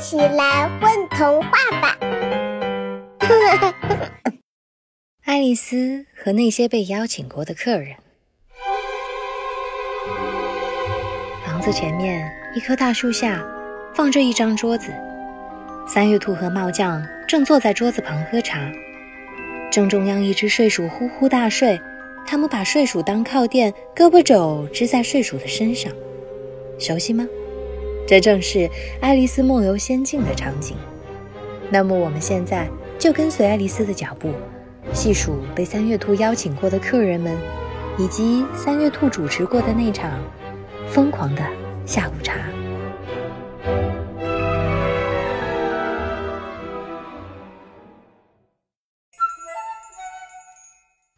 起来混童话吧！爱丽丝和那些被邀请过的客人。房子前面一棵大树下放着一张桌子，三月兔和帽匠正坐在桌子旁喝茶。正中央一只睡鼠呼呼大睡，他们把睡鼠当靠垫，胳膊肘支在睡鼠的身上。熟悉吗？这正是《爱丽丝梦游仙境》的场景。那么我们现在就跟随爱丽丝的脚步，细数被三月兔邀请过的客人们，以及三月兔主持过的那场疯狂的下午茶。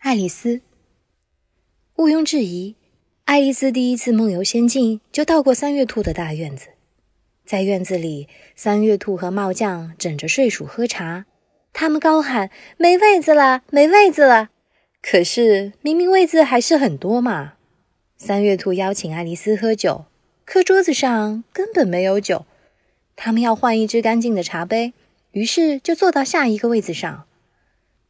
爱丽丝，毋庸置疑，爱丽丝第一次梦游仙境就到过三月兔的大院子。在院子里，三月兔和帽匠枕着睡鼠喝茶，他们高喊：“没位子了，没位子了！”可是明明位子还是很多嘛。三月兔邀请爱丽丝喝酒，可桌子上根本没有酒。他们要换一只干净的茶杯，于是就坐到下一个位子上。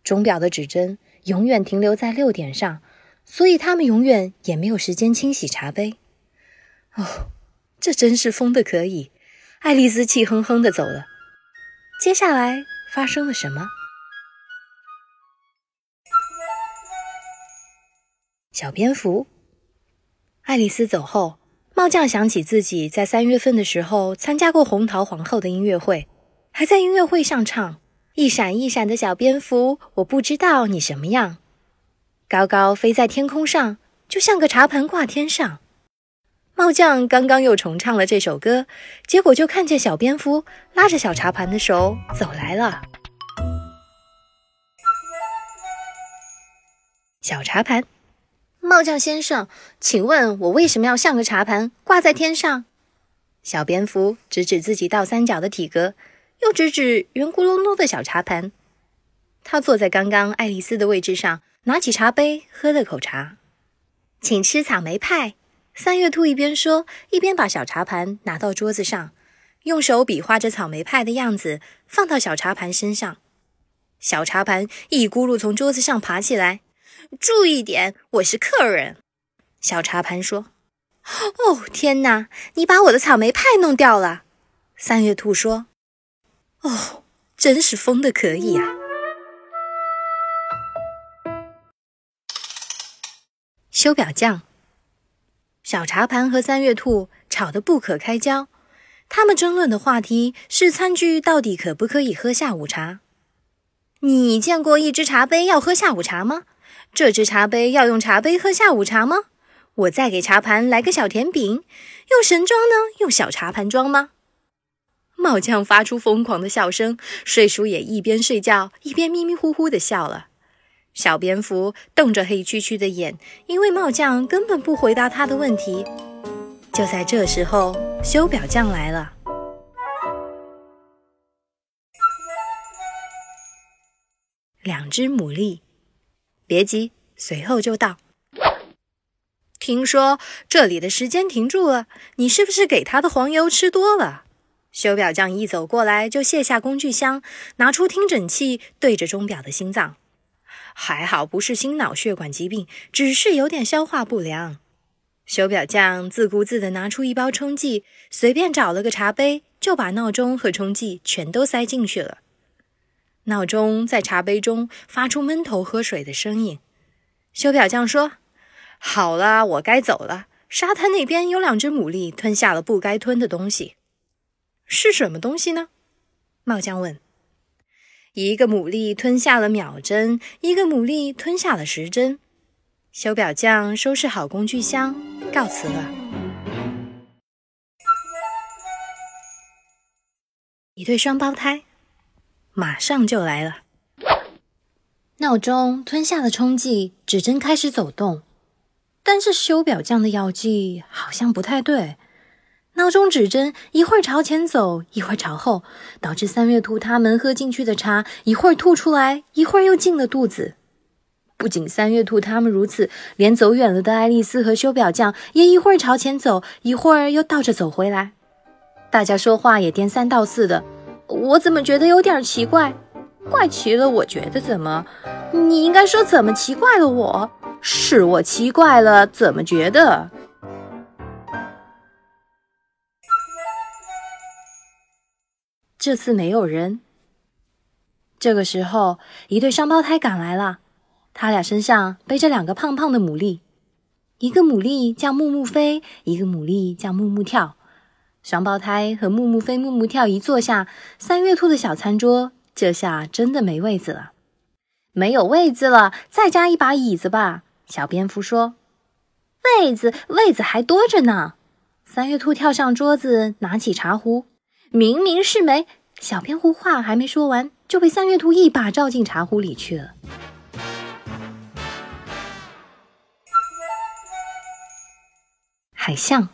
钟表的指针。永远停留在六点上，所以他们永远也没有时间清洗茶杯。哦，这真是疯的可以！爱丽丝气哼哼的走了。接下来发生了什么？小蝙蝠。爱丽丝走后，帽匠想起自己在三月份的时候参加过红桃皇后的音乐会，还在音乐会上唱。一闪一闪的小蝙蝠，我不知道你什么样。高高飞在天空上，就像个茶盘挂天上。帽匠刚刚又重唱了这首歌，结果就看见小蝙蝠拉着小茶盘的手走来了。小茶盘，帽匠先生，请问我为什么要像个茶盘挂在天上？小蝙蝠指指自己倒三角的体格。又指指圆咕隆咚的小茶盘，他坐在刚刚爱丽丝的位置上，拿起茶杯喝了口茶。请吃草莓派。三月兔一边说，一边把小茶盘拿到桌子上，用手比划着草莓派的样子，放到小茶盘身上。小茶盘一咕噜从桌子上爬起来。注意点，我是客人。小茶盘说：“哦，天哪，你把我的草莓派弄掉了。”三月兔说。哦，真是疯的可以啊！修表匠小茶盘和三月兔吵得不可开交，他们争论的话题是餐具到底可不可以喝下午茶。你见过一只茶杯要喝下午茶吗？这只茶杯要用茶杯喝下午茶吗？我再给茶盘来个小甜饼，用神装呢？用小茶盘装吗？帽匠发出疯狂的笑声，睡鼠也一边睡觉一边迷迷糊糊的笑了。小蝙蝠瞪着黑黢黢的眼，因为帽匠根本不回答他的问题。就在这时候，修表匠来了。两只牡蛎，别急，随后就到。听说这里的时间停住了，你是不是给他的黄油吃多了？修表匠一走过来，就卸下工具箱，拿出听诊器，对着钟表的心脏。还好不是心脑血管疾病，只是有点消化不良。修表匠自顾自地拿出一包冲剂，随便找了个茶杯，就把闹钟和冲剂全都塞进去了。闹钟在茶杯中发出闷头喝水的声音。修表匠说：“好了，我该走了。沙滩那边有两只牡蛎吞下了不该吞的东西。”是什么东西呢？帽匠问。一个牡蛎吞下了秒针，一个牡蛎吞下了时针。修表匠收拾好工具箱，告辞了。一对双胞胎马上就来了。闹钟吞下了冲剂，指针开始走动，但是修表匠的药剂好像不太对。闹钟指针一会儿朝前走，一会儿朝后，导致三月兔他们喝进去的茶一会儿吐出来，一会儿又进了肚子。不仅三月兔他们如此，连走远了的爱丽丝和修表匠也一会儿朝前走，一会儿又倒着走回来。大家说话也颠三倒四的，我怎么觉得有点奇怪？怪奇了，我觉得怎么？你应该说怎么奇怪了？我是我奇怪了，怎么觉得？这次没有人。这个时候，一对双胞胎赶来了，他俩身上背着两个胖胖的牡蛎，一个牡蛎叫木木飞，一个牡蛎叫木木跳。双胞胎和木木飞、木木跳一坐下，三月兔的小餐桌这下真的没位子了。没有位子了，再加一把椅子吧。小蝙蝠说：“位子，位子还多着呢。”三月兔跳上桌子，拿起茶壶。明明是没。小蝙蝠话还没说完，就被三月兔一把照进茶壶里去了。海象，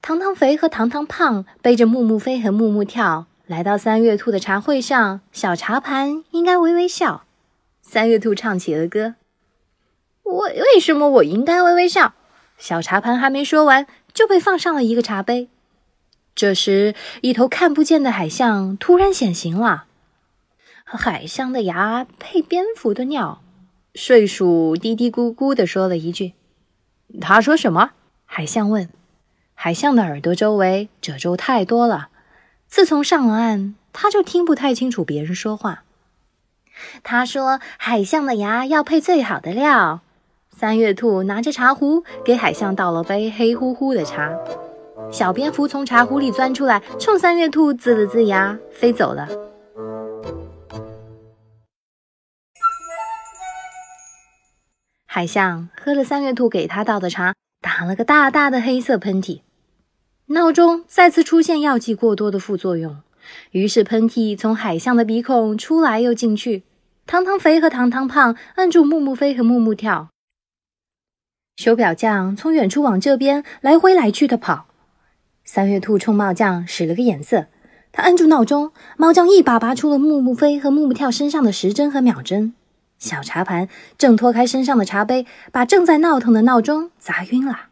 糖糖肥和糖糖胖背着木木飞和木木跳来到三月兔的茶会上，小茶盘应该微微笑。三月兔唱起了歌：“为为什么我应该微微笑？”小茶盘还没说完，就被放上了一个茶杯。这时，一头看不见的海象突然显形了。海象的牙配蝙蝠的尿，睡鼠嘀嘀咕咕地说了一句：“他说什么？”海象问。海象的耳朵周围褶皱太多了，自从上了岸，他就听不太清楚别人说话。他说：“海象的牙要配最好的料。”三月兔拿着茶壶给海象倒了杯黑乎乎的茶。小蝙蝠从茶壶里钻出来，冲三月兔呲了呲牙，飞走了。海象喝了三月兔给他倒的茶，打了个大大的黑色喷嚏。闹钟再次出现药剂过多的副作用，于是喷嚏从海象的鼻孔出来又进去。糖糖肥和糖糖胖摁住木木飞和木木跳。修表匠从远处往这边来回来去的跑。三月兔冲猫匠使了个眼色，他按住闹钟，猫匠一把拔出了木木飞和木木跳身上的时针和秒针。小茶盘挣脱开身上的茶杯，把正在闹腾的闹钟砸晕了。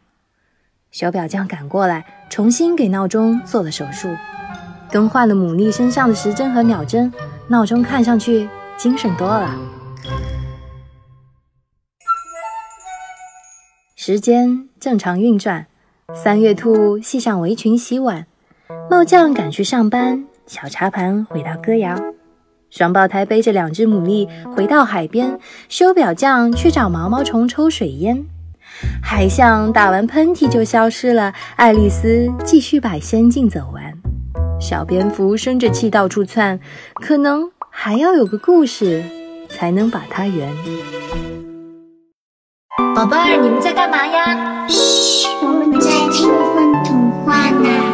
小表匠赶过来，重新给闹钟做了手术，更换了牡蛎身上的时针和秒针，闹钟看上去精神多了。时间正常运转。三月兔系上围裙洗碗，帽匠赶去上班，小茶盘回到歌谣，双胞胎背着两只牡蛎回到海边，修表匠去找毛毛虫抽水烟，海象打完喷嚏就消失了，爱丽丝继续把仙境走完，小蝙蝠生着气到处窜，可能还要有个故事才能把它圆。宝贝儿，你们在干嘛呀？嘘。在听风童话呢。